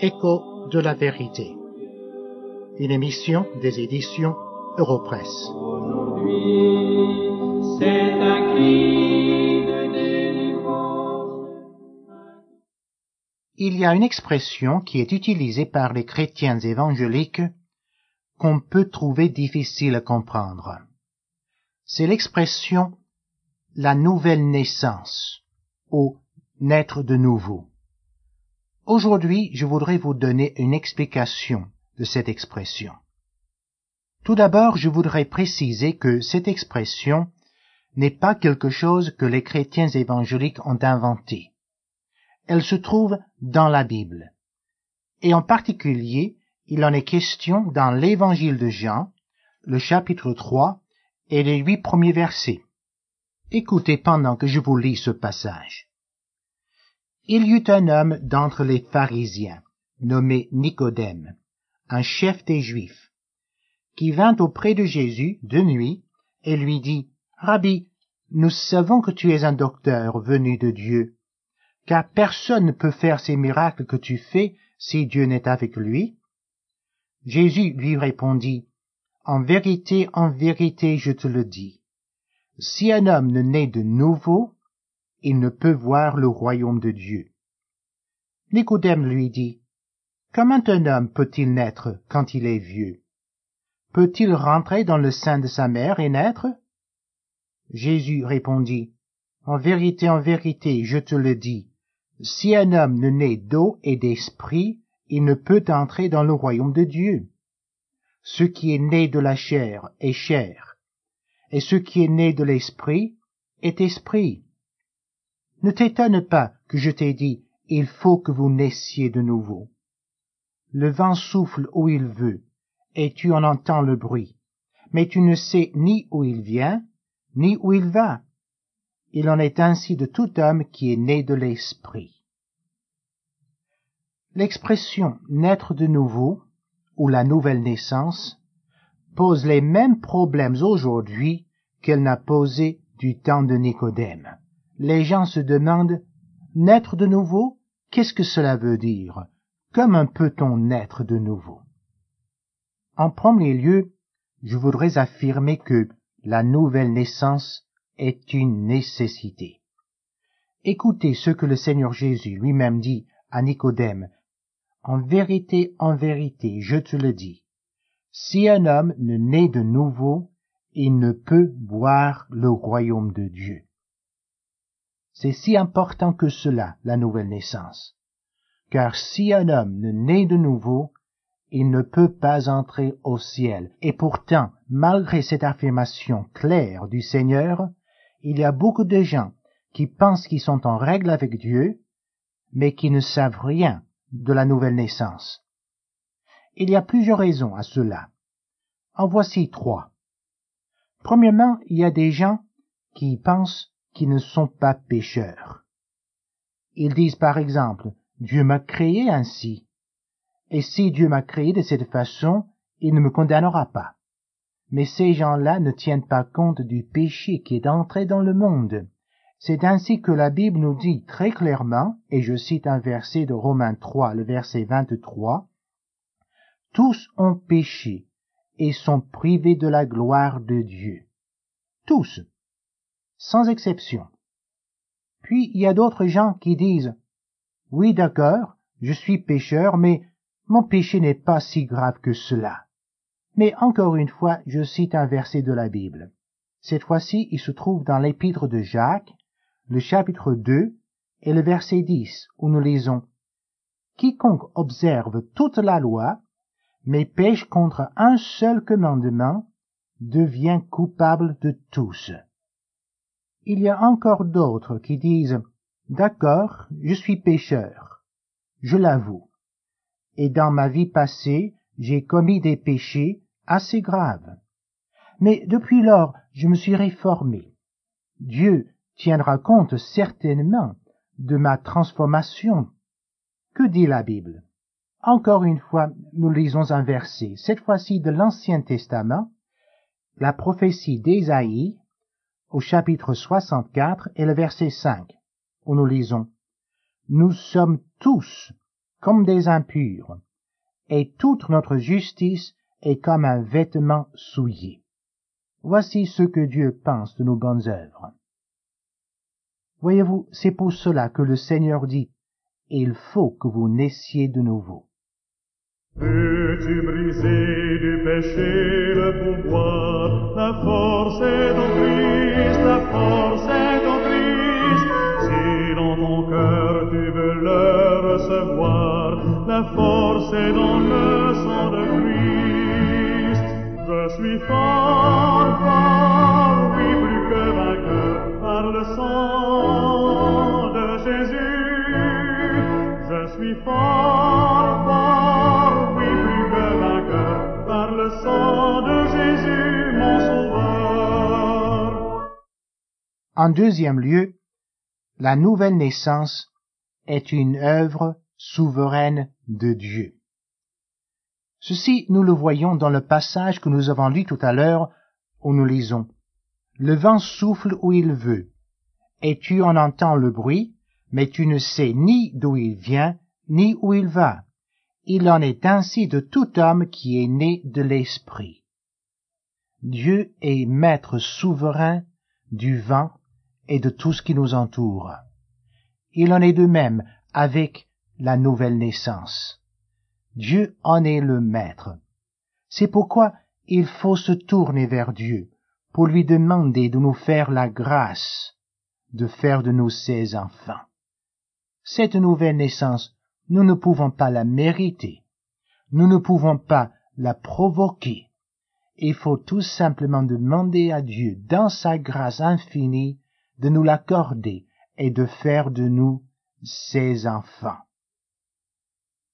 Écho de la vérité. Une émission des éditions Europresse. Il y a une expression qui est utilisée par les chrétiens évangéliques qu'on peut trouver difficile à comprendre. C'est l'expression la nouvelle naissance ou naître de nouveau. Aujourd'hui, je voudrais vous donner une explication de cette expression. Tout d'abord, je voudrais préciser que cette expression n'est pas quelque chose que les chrétiens évangéliques ont inventé. Elle se trouve dans la Bible. Et en particulier, il en est question dans l'évangile de Jean, le chapitre 3 et les huit premiers versets. Écoutez pendant que je vous lis ce passage. Il y eut un homme d'entre les pharisiens, nommé Nicodème, un chef des Juifs, qui vint auprès de Jésus de nuit et lui dit, Rabbi, nous savons que tu es un docteur venu de Dieu, car personne ne peut faire ces miracles que tu fais si Dieu n'est avec lui. Jésus lui répondit, En vérité, en vérité, je te le dis, si un homme ne naît de nouveau, il ne peut voir le royaume de Dieu. Nicodème lui dit, Comment un homme peut-il naître quand il est vieux? Peut-il rentrer dans le sein de sa mère et naître? Jésus répondit, En vérité, en vérité, je te le dis, si un homme ne naît d'eau et d'esprit, il ne peut entrer dans le royaume de Dieu. Ce qui est né de la chair est chair, et ce qui est né de l'esprit est esprit. Ne t'étonne pas que je t'ai dit, il faut que vous naissiez de nouveau. Le vent souffle où il veut, et tu en entends le bruit, mais tu ne sais ni où il vient, ni où il va. Il en est ainsi de tout homme qui est né de l'esprit. L'expression naître de nouveau, ou la nouvelle naissance, pose les mêmes problèmes aujourd'hui qu'elle n'a posé du temps de Nicodème. Les gens se demandent naître de nouveau, qu'est-ce que cela veut dire? Comment peut-on naître de nouveau? En premier lieu, je voudrais affirmer que la nouvelle naissance est une nécessité. Écoutez ce que le Seigneur Jésus lui-même dit à Nicodème. En vérité, en vérité, je te le dis, si un homme ne naît de nouveau, il ne peut voir le royaume de Dieu. C'est si important que cela, la nouvelle naissance. Car si un homme ne naît de nouveau, il ne peut pas entrer au ciel. Et pourtant, malgré cette affirmation claire du Seigneur, il y a beaucoup de gens qui pensent qu'ils sont en règle avec Dieu, mais qui ne savent rien de la nouvelle naissance. Il y a plusieurs raisons à cela. En voici trois. Premièrement, il y a des gens qui pensent qu'ils ne sont pas pécheurs. Ils disent par exemple, Dieu m'a créé ainsi. Et si Dieu m'a créé de cette façon, il ne me condamnera pas. Mais ces gens-là ne tiennent pas compte du péché qui est entré dans le monde. C'est ainsi que la Bible nous dit très clairement, et je cite un verset de Romains 3, le verset 23, Tous ont péché et sont privés de la gloire de Dieu. Tous, sans exception. Puis il y a d'autres gens qui disent Oui, d'accord, je suis pécheur, mais mon péché n'est pas si grave que cela. Mais encore une fois, je cite un verset de la Bible. Cette fois-ci, il se trouve dans l'épître de Jacques, le chapitre 2 et le verset 10, où nous lisons Quiconque observe toute la loi, mais pêche contre un seul commandement, devient coupable de tous. Il y a encore d'autres qui disent D'accord, je suis pécheur, je l'avoue, et dans ma vie passée, j'ai commis des péchés assez graves. Mais depuis lors, je me suis réformé. Dieu tiendra compte certainement de ma transformation. Que dit la Bible? Encore une fois, nous lisons un verset, cette fois-ci de l'Ancien Testament, la prophétie d'Ésaïe, au chapitre 64 et le verset 5, où nous lisons Nous sommes tous comme des impurs, et toute notre justice est comme un vêtement souillé. Voici ce que Dieu pense de nos bonnes œuvres. Voyez-vous, c'est pour cela que le Seigneur dit, il faut que vous naissiez de nouveau. Peux-tu briser du péché le pouvoir? La force est en Christ, la force est en Christ. Si dans ton cœur tu veux le recevoir, la force est dans le sang de Christ. Je suis fort, En deuxième lieu, la nouvelle naissance est une œuvre souveraine de Dieu. Ceci, nous le voyons dans le passage que nous avons lu tout à l'heure, où nous lisons. Le vent souffle où il veut, et tu en entends le bruit, mais tu ne sais ni d'où il vient, ni où il va. Il en est ainsi de tout homme qui est né de l'Esprit. Dieu est maître souverain du vent et de tout ce qui nous entoure. Il en est de même avec la nouvelle naissance. Dieu en est le maître. C'est pourquoi il faut se tourner vers Dieu pour lui demander de nous faire la grâce de faire de nous ses enfants. Cette nouvelle naissance, nous ne pouvons pas la mériter. Nous ne pouvons pas la provoquer. Il faut tout simplement demander à Dieu, dans sa grâce infinie, de nous l'accorder et de faire de nous ses enfants.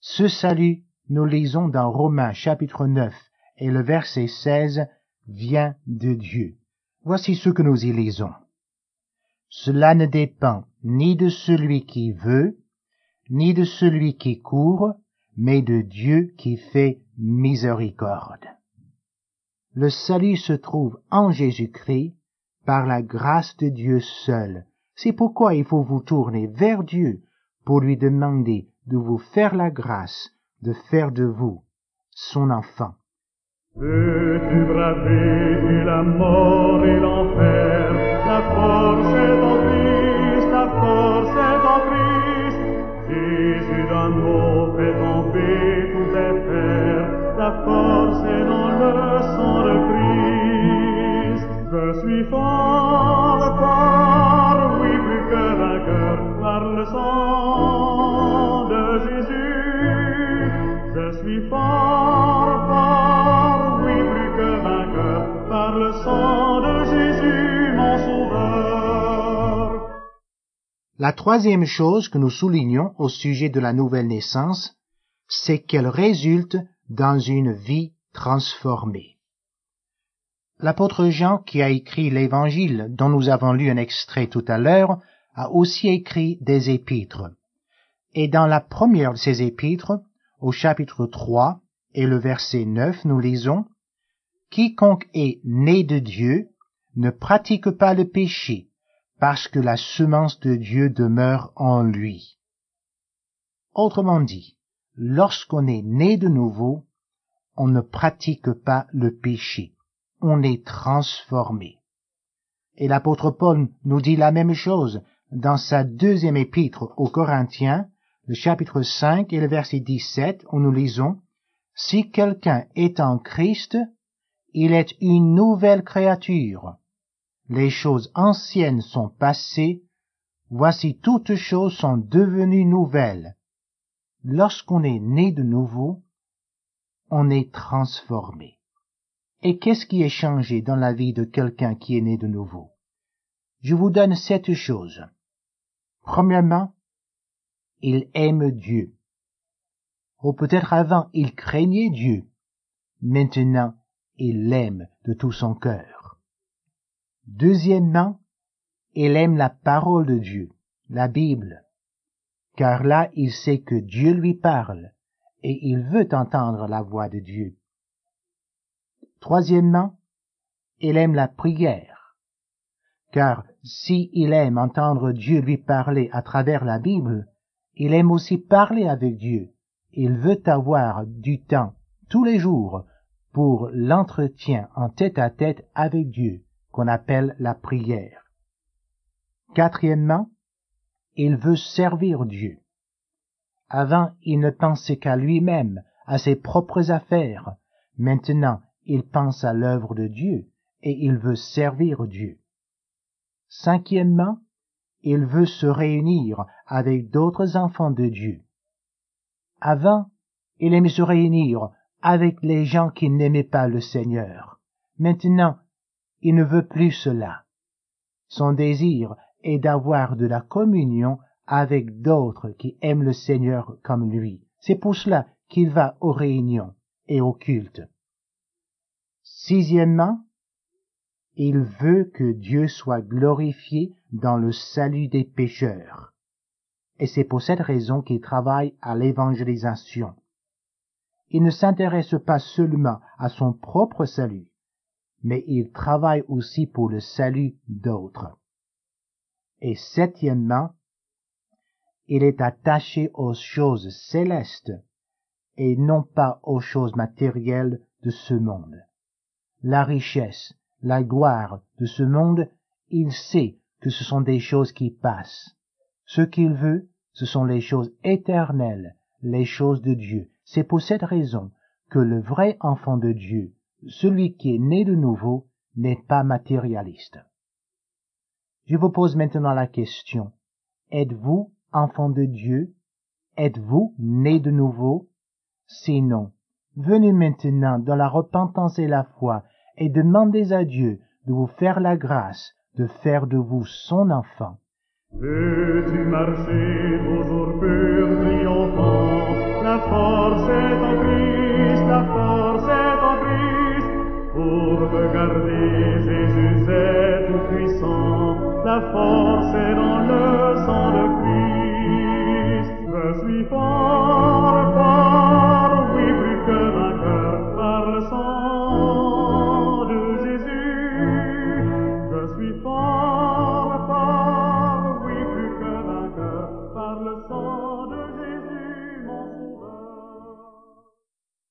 Ce salut, nous lisons dans Romains chapitre 9 et le verset 16, vient de Dieu. Voici ce que nous y lisons. Cela ne dépend ni de celui qui veut, ni de celui qui court, mais de Dieu qui fait miséricorde. Le salut se trouve en Jésus-Christ par la grâce de Dieu seul. C'est pourquoi il faut vous tourner vers Dieu pour lui demander de vous faire la grâce de faire de vous son enfant. Peux-tu braver la mort et l'enfer? La force est en Christ, la force est en Christ. Jésus d'un mot fait tomber tous tes fers. La troisième chose que nous soulignons au sujet de la nouvelle naissance, c'est qu'elle résulte dans une vie transformée. L'apôtre Jean, qui a écrit l'évangile dont nous avons lu un extrait tout à l'heure, a aussi écrit des épîtres. Et dans la première de ces épîtres, au chapitre 3 et le verset 9, nous lisons Quiconque est né de Dieu ne pratique pas le péché, parce que la semence de Dieu demeure en lui. Autrement dit, lorsqu'on est né de nouveau, on ne pratique pas le péché, on est transformé. Et l'apôtre Paul nous dit la même chose dans sa deuxième épître aux Corinthiens, le chapitre 5 et le verset 17, où nous lisons, Si quelqu'un est en Christ, il est une nouvelle créature. Les choses anciennes sont passées, voici toutes choses sont devenues nouvelles. Lorsqu'on est né de nouveau, on est transformé. Et qu'est-ce qui est changé dans la vie de quelqu'un qui est né de nouveau? Je vous donne sept choses. Premièrement, il aime Dieu. Ou peut-être avant, il craignait Dieu. Maintenant, il l'aime de tout son cœur. Deuxièmement, il aime la parole de Dieu, la Bible, car là il sait que Dieu lui parle et il veut entendre la voix de Dieu. Troisièmement, il aime la prière, car si il aime entendre Dieu lui parler à travers la Bible, Il aime aussi parler avec Dieu. Il veut avoir du temps tous les jours pour l'entretien en tête à tête avec Dieu, qu'on appelle la prière. Quatrièmement, il veut servir Dieu. Avant, il ne pensait qu'à lui-même, à ses propres affaires. Maintenant, il pense à l'œuvre de Dieu et il veut servir Dieu. Cinquièmement, il veut se réunir avec d'autres enfants de Dieu. Avant, il aimait se réunir avec les gens qui n'aimaient pas le Seigneur. Maintenant, il ne veut plus cela. Son désir est d'avoir de la communion avec d'autres qui aiment le Seigneur comme lui. C'est pour cela qu'il va aux réunions et aux cultes. Sixièmement, il veut que Dieu soit glorifié dans le salut des pécheurs. Et c'est pour cette raison qu'il travaille à l'évangélisation. Il ne s'intéresse pas seulement à son propre salut, mais il travaille aussi pour le salut d'autres. Et septièmement, il est attaché aux choses célestes et non pas aux choses matérielles de ce monde. La richesse, la gloire de ce monde, il sait que ce sont des choses qui passent. Ce qu'il veut, ce sont les choses éternelles, les choses de Dieu. C'est pour cette raison que le vrai enfant de Dieu, celui qui est né de nouveau, n'est pas matérialiste. Je vous pose maintenant la question, êtes-vous enfant de Dieu? Êtes-vous né de nouveau? Sinon, venez maintenant dans la repentance et la foi et demandez à Dieu de vous faire la grâce de faire de vous son enfant. Veux-tu marcher toujours pur triomphant La force est en Christ, la force pour regarder Jésus est tout puissant, la force est dans le sang de Christ. Je suis fort.